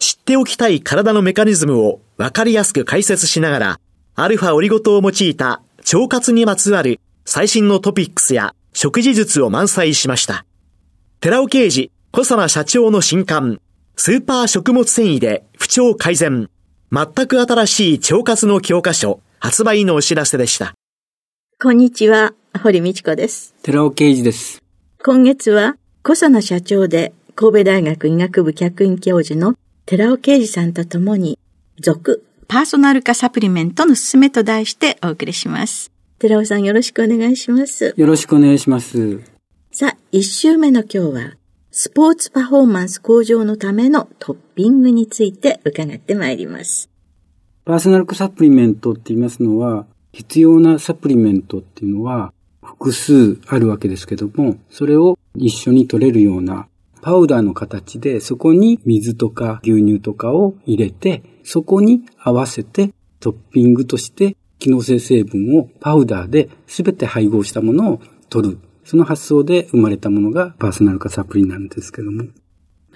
知っておきたい体のメカニズムを分かりやすく解説しながら、アルファオリゴ糖を用いた腸活にまつわる最新のトピックスや食事術を満載しました。寺尾刑事、小佐奈社長の新刊、スーパー食物繊維で不調改善、全く新しい腸活の教科書、発売のお知らせでした。こんにちは、堀道子です。寺尾啓二です。今月は小佐野社長で神戸大学医学部客員教授の寺尾啓二さんと共に、続パーソナル化サプリメントのすすめと題してお送りします。寺尾さんよろしくお願いします。よろしくお願いします。さあ、一週目の今日は、スポーツパフォーマンス向上のためのトッピングについて伺ってまいります。パーソナル化サプリメントって言いますのは、必要なサプリメントっていうのは、複数あるわけですけども、それを一緒に取れるようなパウダーの形で、そこに水とか牛乳とかを入れて、そこに合わせてトッピングとして機能性成分をパウダーで全て配合したものを取る。その発想で生まれたものがパーソナル化サプリなんですけども。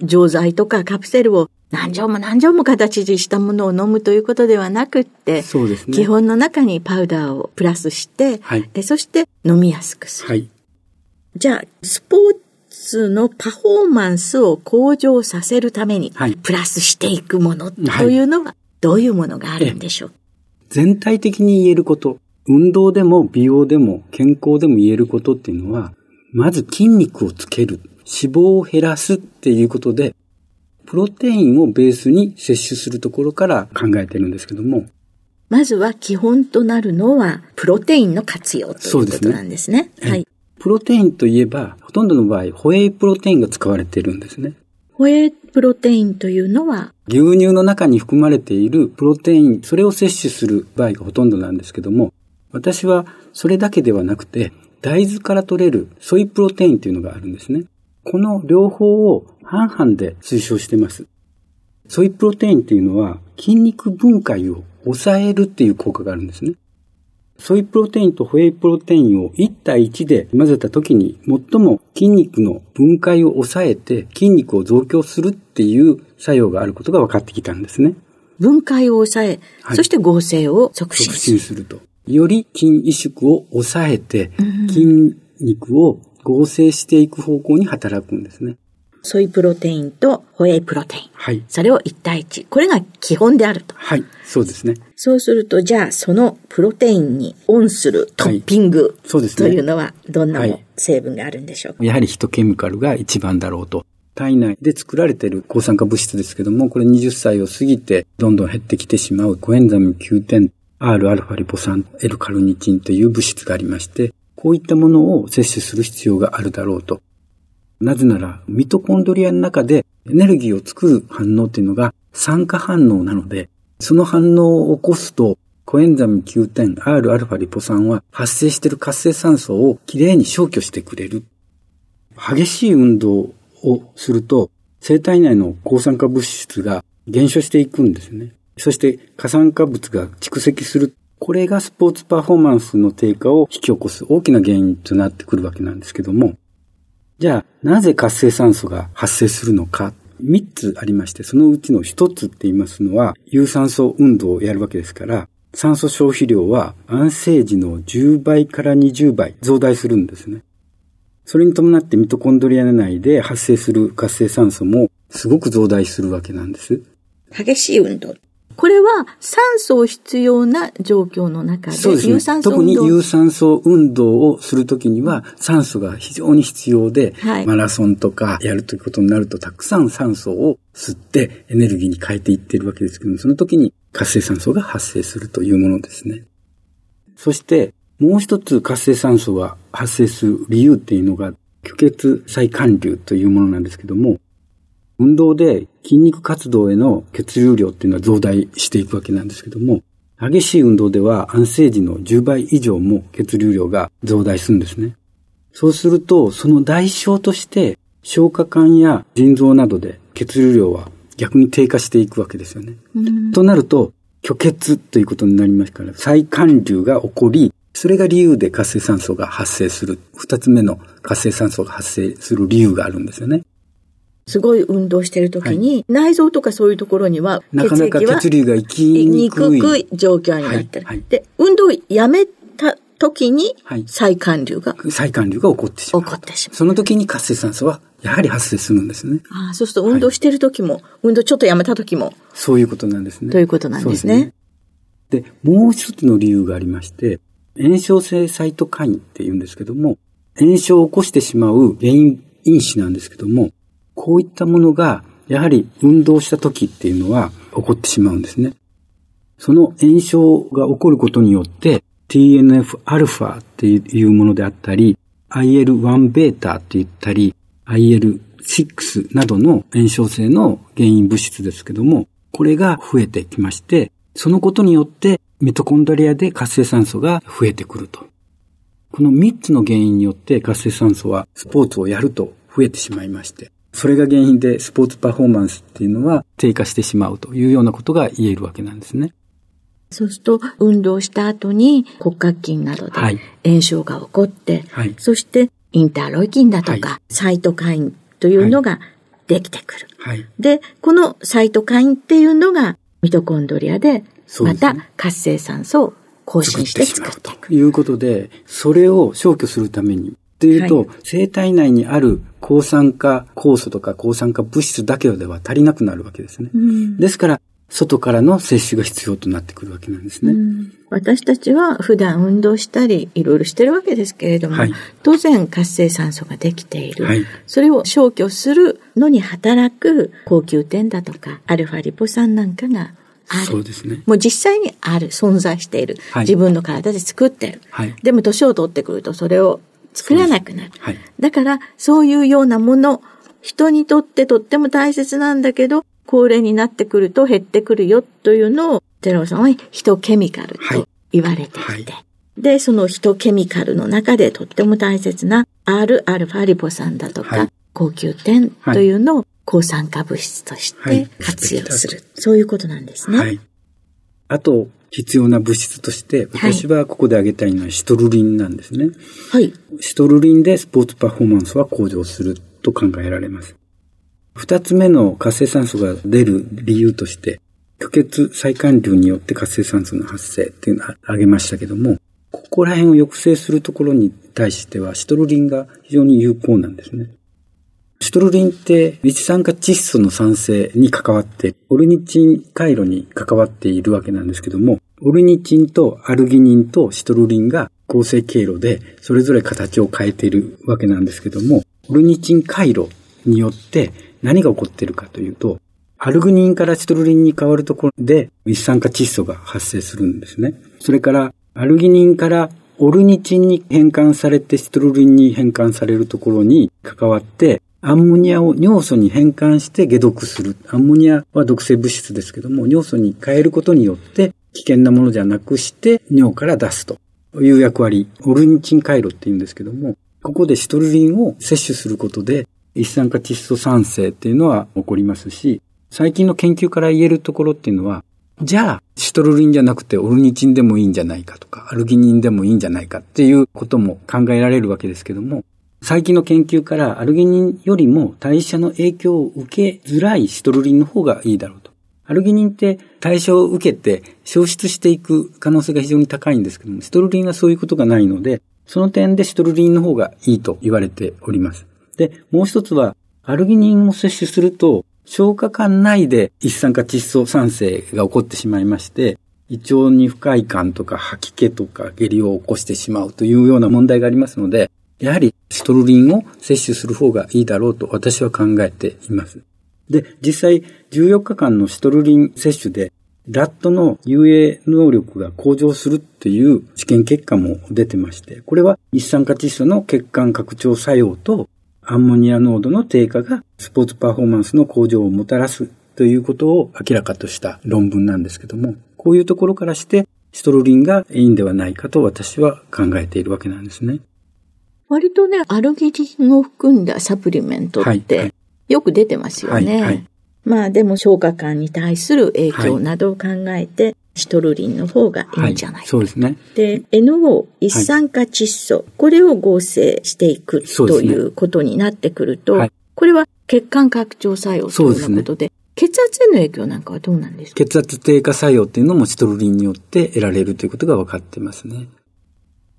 錠剤とかカプセルを何錠も何錠も形にしたものを飲むということではなくって、そうですね。基本の中にパウダーをプラスして、はい、そして飲みやすくする。はい。じゃあ、スポーツのパフォーマンスを向上させるために、プラスしていくものというのは、どういうものがあるんでしょう、全体的に言えること、運動でも美容でも健康でも言えることっていうのは、まず筋肉をつける。脂肪を減らすっていうことで、プロテインをベースに摂取するところから考えてるんですけども。まずは基本となるのは、プロテインの活用ということなんですね。すねはい。プロテインといえば、ほとんどの場合、ホエイプロテインが使われているんですね。ホエイプロテインというのは牛乳の中に含まれているプロテイン、それを摂取する場合がほとんどなんですけども、私はそれだけではなくて、大豆から取れるソイプロテインというのがあるんですね。この両方を半々で推奨しています。ソイプロテインっていうのは筋肉分解を抑えるっていう効果があるんですね。ソイプロテインとホエイプロテインを1対1で混ぜた時に最も筋肉の分解を抑えて筋肉を増強するっていう作用があることが分かってきたんですね。分解を抑え、はい、そして合成を促進する。促進すると。より筋萎縮を抑えて、筋肉を合成していく方向に働くんですね。ソイプロテインとホエイプロテイン。はい。それを1対1。これが基本であると。はい。そうですね。そうすると、じゃあ、そのプロテインにオンするトッピング、はい、そうですね。というのは、どんな成分があるんでしょうか、はい、やはりヒトケミカルが一番だろうと。体内で作られている抗酸化物質ですけども、これ20歳を過ぎてどんどん減ってきてしまうコエンザム9点 Rα リポ酸 L カルニチンという物質がありまして、こういったものを摂取する必要があるだろうと。なぜなら、ミトコンドリアの中でエネルギーを作る反応っていうのが酸化反応なので、その反応を起こすと、コエンザム9点 Rα リポ酸は発生している活性酸素をきれいに消去してくれる。激しい運動をすると、生体内の抗酸化物質が減少していくんですね。そして過酸化物が蓄積するこれがスポーツパフォーマンスの低下を引き起こす大きな原因となってくるわけなんですけども、じゃあ、なぜ活性酸素が発生するのか、3つありまして、そのうちの1つって言いますのは、有酸素運動をやるわけですから、酸素消費量は安静時の10倍から20倍増大するんですね。それに伴ってミトコンドリア内で発生する活性酸素もすごく増大するわけなんです。激しい運動。これは酸素を必要な状況の中で、そうですね、有酸素特に有酸素運動をするときには酸素が非常に必要で、はい、マラソンとかやるということになるとたくさん酸素を吸ってエネルギーに変えていっているわけですけども、その時に活性酸素が発生するというものですね。そしてもう一つ活性酸素が発生する理由っていうのが虚血再寒流というものなんですけども、運動で筋肉活動への血流量っていうのは増大していくわけなんですけども、激しい運動では安静時の10倍以上も血流量が増大するんですね。そうすると、その代償として消化管や腎臓などで血流量は逆に低下していくわけですよね。となると、虚血ということになりますから、再寒流が起こり、それが理由で活性酸素が発生する。二つ目の活性酸素が発生する理由があるんですよね。すごい運動してる時に、はい、内臓とかそういうところにはなかなか血流が行きにくい状況になってる。はいはい、で、運動をやめた時に、再寒流が、再寒流が起こってしまう。起こってしまう。その時に活性酸素はやはり発生するんですね。ああ、そうすると運動してる時も、運動ちょっとやめた時も。そういうことなんですね。ということなんですね。で、ね、もう一つの理由がありまして、炎症性サイトカインって言うんですけども、炎症を起こしてしまう原因因子なんですけども、こういったものが、やはり運動した時っていうのは起こってしまうんですね。その炎症が起こることによって TNF-α っていうものであったり、IL-1β って言ったり、IL-6 などの炎症性の原因物質ですけども、これが増えてきまして、そのことによってミトコンドリアで活性酸素が増えてくると。この3つの原因によって活性酸素はスポーツをやると増えてしまいまして、それが原因でスポーツパフォーマンスっていうのは低下してしまうというようなことが言えるわけなんですね。そうすると、運動した後に骨格筋などで炎症が起こって、はい、そしてインターロイキンだとか、はい、サイトカインというのができてくる。はい、で、このサイトカインっていうのがミトコンドリアで、また活性酸素を更新して作っていく。ということで、それを消去するために、というと、はい、生体内にある抗酸化酵素とか抗酸化物質だけでは足りなくなるわけですね。うん、ですから、外からの摂取が必要となってくるわけなんですね。うん、私たちは普段運動したり、いろいろしてるわけですけれども、はい、当然活性酸素ができている、はい、それを消去するのに働く高級点だとか、アルファリポ酸なんかがある。そうですね。もう実際にある、存在している。はい、自分の体で作ってる。はい、でも年を取ってくるとそれを作らなくなる。はい、だから、そういうようなもの、人にとってとっても大切なんだけど、高齢になってくると減ってくるよというのを、寺尾さんはヒトケミカルと言われていて、はい。はい、で、そのヒトケミカルの中でとっても大切な Rα リポ酸だとか、はい、高級点というのを抗酸化物質として活用する。そういうことなんですね。あと、必要な物質として、私はここで挙げたいのはシトルリンなんですね。はい。シトルリンでスポーツパフォーマンスは向上すると考えられます。二つ目の活性酸素が出る理由として、虚血再寒流によって活性酸素の発生っていうのを挙げましたけども、ここら辺を抑制するところに対しては、シトルリンが非常に有効なんですね。シトルリンって一酸化窒素の酸性に関わって、オルニチン回路に関わっているわけなんですけども、オルニチンとアルギニンとシトルリンが合成経路でそれぞれ形を変えているわけなんですけども、オルニチン回路によって何が起こっているかというと、アルグニンからシトルリンに変わるところで一酸化窒素が発生するんですね。それからアルギニンからオルニチンに変換されてシトルリンに変換されるところに関わってアンモニアを尿素に変換して解毒する。アンモニアは毒性物質ですけども、尿素に変えることによって危険なものじゃなくして尿から出すという役割。オルニチン回路って言うんですけども、ここでシトルリンを摂取することで一酸化窒素酸性っていうのは起こりますし、最近の研究から言えるところっていうのは、じゃあ、シトルリンじゃなくてオルニチンでもいいんじゃないかとか、アルギニンでもいいんじゃないかっていうことも考えられるわけですけども、最近の研究からアルギニンよりも代謝の影響を受けづらいシトルリンの方がいいだろう。アルギニンって代謝を受けて消失していく可能性が非常に高いんですけども、シトルリンはそういうことがないので、その点でシトルリンの方がいいと言われております。で、もう一つは、アルギニンを摂取すると、消化管内で一酸化窒素酸性が起こってしまいまして、胃腸に不快感とか吐き気とか下痢を起こしてしまうというような問題がありますので、やはりシトルリンを摂取する方がいいだろうと私は考えています。で、実際14日間のシトルリン摂取でラットの遊泳能力が向上するっていう試験結果も出てまして、これは一酸化窒素の血管拡張作用とアンモニア濃度の低下がスポーツパフォーマンスの向上をもたらすということを明らかとした論文なんですけども、こういうところからしてシトロリンがいいんではないかと私は考えているわけなんですね。割とね、アルギリンを含んだサプリメントってよく出てますよね。はいはい、まあでも消化管に対する影響などを考えて、はい、シトルリンの方がいいんじゃないか、はい、そうですね。で、NO、一酸化窒素、はい、これを合成していくということになってくると、ね、これは血管拡張作用ということで、でね、血圧への影響なんかはどうなんですか？血圧低下作用っていうのもシトルリンによって得られるということが分かってますね。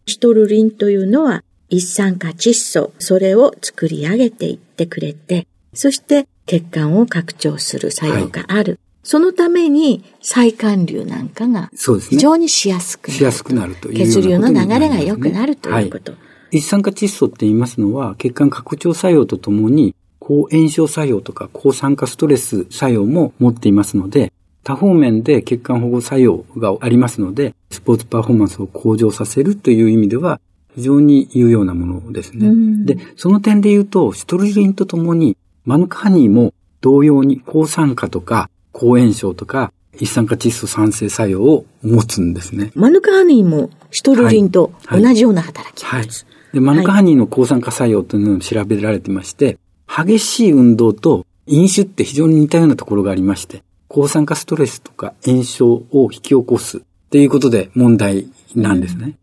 シトルリンというのは一酸化窒素、それを作り上げていってくれて、そして血管を拡張する作用がある。はい、そのために再管流なんかが非常にしやすくなる。しやすくなるという血流の流れが良くなるということ。はい、一酸化窒素って言いますのは血管拡張作用とともに抗炎症作用とか抗酸化ストレス作用も持っていますので、多方面で血管保護作用がありますので、スポーツパフォーマンスを向上させるという意味では、非常に有用なものですね。で、その点で言うと、シトルリンとともにマヌカハニーも同様に抗酸化とか抗炎症とか一酸化窒素酸性作用を持つんですね。マヌカハニーもシトルリンと同じような働きを持つ。はいで、マヌカハニーの抗酸化作用というのを調べられてまして、激しい運動と飲酒って非常に似たようなところがありまして、抗酸化ストレスとか炎症を引き起こすっていうことで問題なんですね。うん、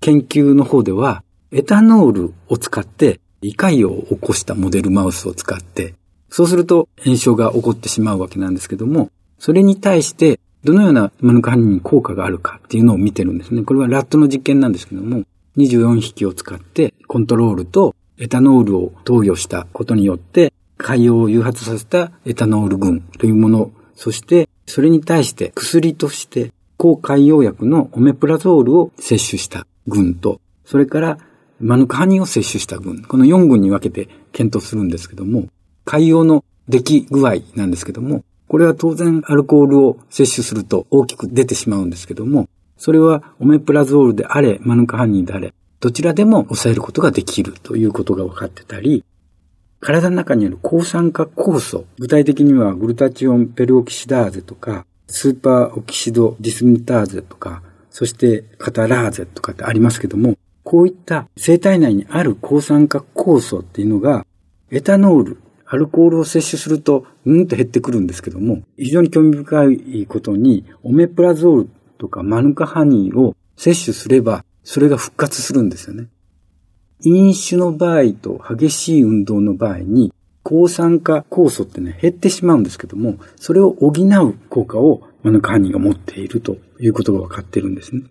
研究の方では、エタノールを使って胃潰瘍を起こしたモデルマウスを使って、そうすると炎症が起こってしまうわけなんですけども、それに対してどのようなマヌカハニに効果があるかっていうのを見てるんですね。これはラットの実験なんですけども、24匹を使ってコントロールとエタノールを投与したことによって、海洋を誘発させたエタノール群というもの、そしてそれに対して薬として抗海洋薬のオメプラゾールを摂取した群と、それからマヌカハニを摂取した群、この4群に分けて検討するんですけども、海洋の出来具合なんですけども、これは当然アルコールを摂取すると大きく出てしまうんですけども、それはオメプラゾールであれ、マヌカハニーであれ、どちらでも抑えることができるということが分かってたり、体の中にある抗酸化酵素、具体的にはグルタチオンペルオキシダーゼとか、スーパーオキシドディスムターゼとか、そしてカタラーゼとかってありますけども、こういった生体内にある抗酸化酵素っていうのが、エタノール、アルコールを摂取すると、うんと減ってくるんですけども、非常に興味深いことに、オメプラゾールとかマヌカハニーを摂取すれば、それが復活するんですよね。飲酒の場合と激しい運動の場合に、抗酸化酵素ってね、減ってしまうんですけども、それを補う効果をマヌカハニーが持っているということが分かっているんですね。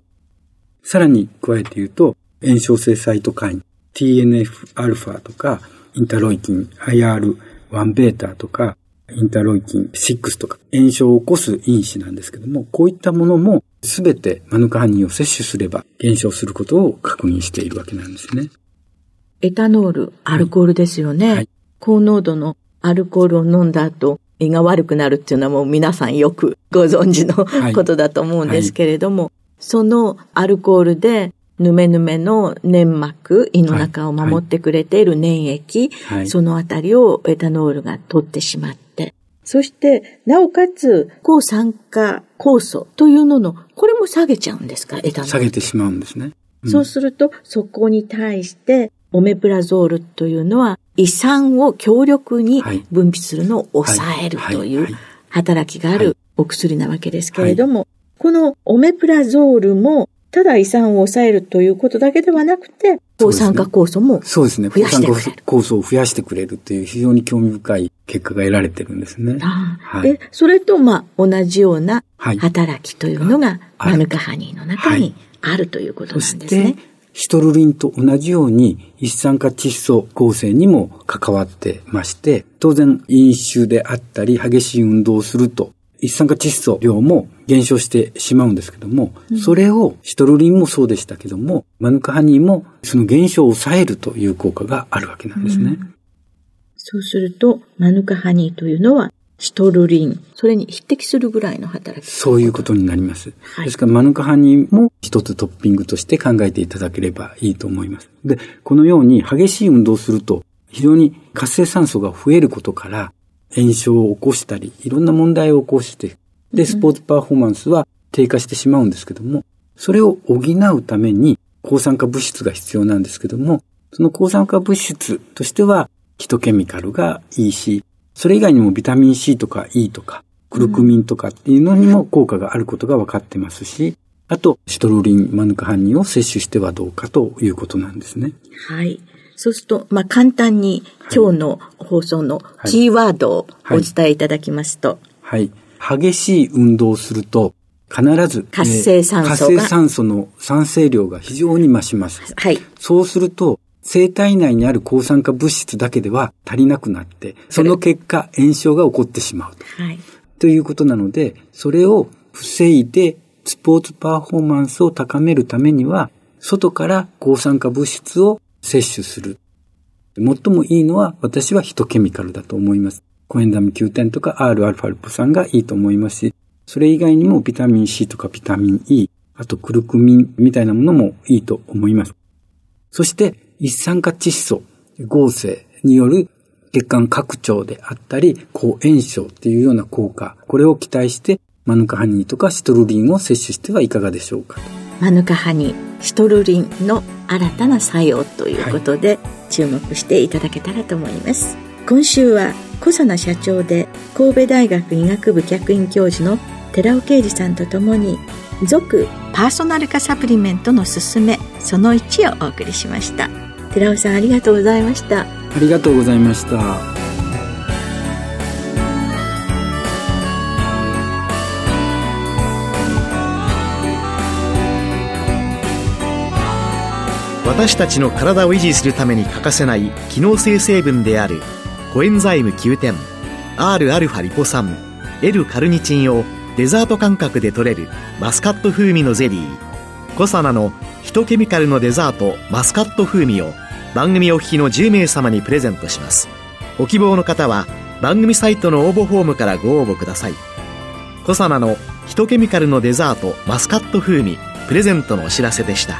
さらに加えて言うと、炎症性サイトカイン、TNF-α とか、インタロイキン、IR1β とか、インタロイキン6とか、炎症を起こす因子なんですけども、こういったものもすべてマヌカハニーを摂取すれば減少することを確認しているわけなんですね。エタノール、アルコールですよね。はい、高濃度のアルコールを飲んだ後、胃が悪くなるっていうのはもう皆さんよくご存知のことだと思うんですけれども、はいはい、そのアルコールでぬめぬめの粘膜、胃の中を守ってくれている粘液、はい。はい、そのあたりをエタノールが取ってしまって、そして、なおかつ、抗酸化酵素というのの、これも下げちゃうんですか、エタノール。下げてしまうんですね。うん、そうすると、そこに対して、オメプラゾールというのは、胃酸を強力に分泌するのを抑えるという働きがあるお薬なわけですけれども、このオメプラゾールもただ胃酸を抑えるということだけではなくて、抗酸化酵素も増やしてくれる。そうですね。抗酸化酵素を増やしてくれるという非常に興味深い結果が得られてるんですね。はい、で、それと、まあ、同じような働きというのが、マヌカハニーの中にあるということなんですね。そして、シトルリンと同じように一酸化窒素合成にも関わってまして、当然飲酒であったり激しい運動をすると一酸化窒素量も減少してしまうんですけども、うん、それをシトルリンもそうでしたけども、マヌカハニーもその減少を抑えるという効果があるわけなんですね。うん、そうすると、マヌカハニーというのはシトルリン、それに匹敵するぐらいの働きそういうことになります。はい、ですから、マヌカハニーも一つトッピングとして考えていただければいいと思います。で、このように激しい運動をすると、非常に活性酸素が増えることから、炎症を起こしたり、いろんな問題を起こして、で、スポーツパフォーマンスは低下してしまうんですけども、それを補うために抗酸化物質が必要なんですけども、その抗酸化物質としては、ヒトケミカルがいいし、それ以外にもビタミン C とか E とか、クルクミンとかっていうのにも効果があることが分かってますし、あと、シトルリン、マヌカハニーを摂取してはどうかということなんですね。はい。そうすると、まあ、簡単に今日の放送のキーワードをお伝えいただきますと。はい。はい、激しい運動をすると、必ず、活性酸素活性酸素の酸性量が非常に増します。はい。そうすると、生体内にある抗酸化物質だけでは足りなくなって、その結果、炎症が起こってしまうと。はい。ということなので、それを防いで、スポーツパフォーマンスを高めるためには、外から抗酸化物質を摂取する。最もいいのは私はヒトケミカルだと思います。コエンザム Q10 とか Rα リポ酸がいいと思いますし、それ以外にもビタミン C とかビタミン E、あとクルクミンみたいなものもいいと思います。そして一酸化窒素合成による血管拡張であったり、抗炎症っていうような効果、これを期待してマヌカハニーとかシトルリンを摂取してはいかがでしょうかマヌカハニー、シトルリンの新たな作用ということで、注目していただけたらと思います。今週は小佐奈社長で神戸大学医学部客員教授の寺尾啓二さんとともに続パーソナル化サプリメントのすすめその1をお送りしました。寺尾さんありがとうございました。ありがとうございました。私たちの体を維持するために欠かせない機能性成分であるコエンザイム9点 Rα リポ酸。L カルニチンをデザート感覚で取れるマスカット風味のゼリー。コサナのヒトケミカルのデザートマスカット風味を番組お聞きの10名様にプレゼントします。ご希望の方は番組サイトの応募フォームからご応募ください。コサナのヒトケミカルのデザートマスカット風味プレゼントのお知らせでした。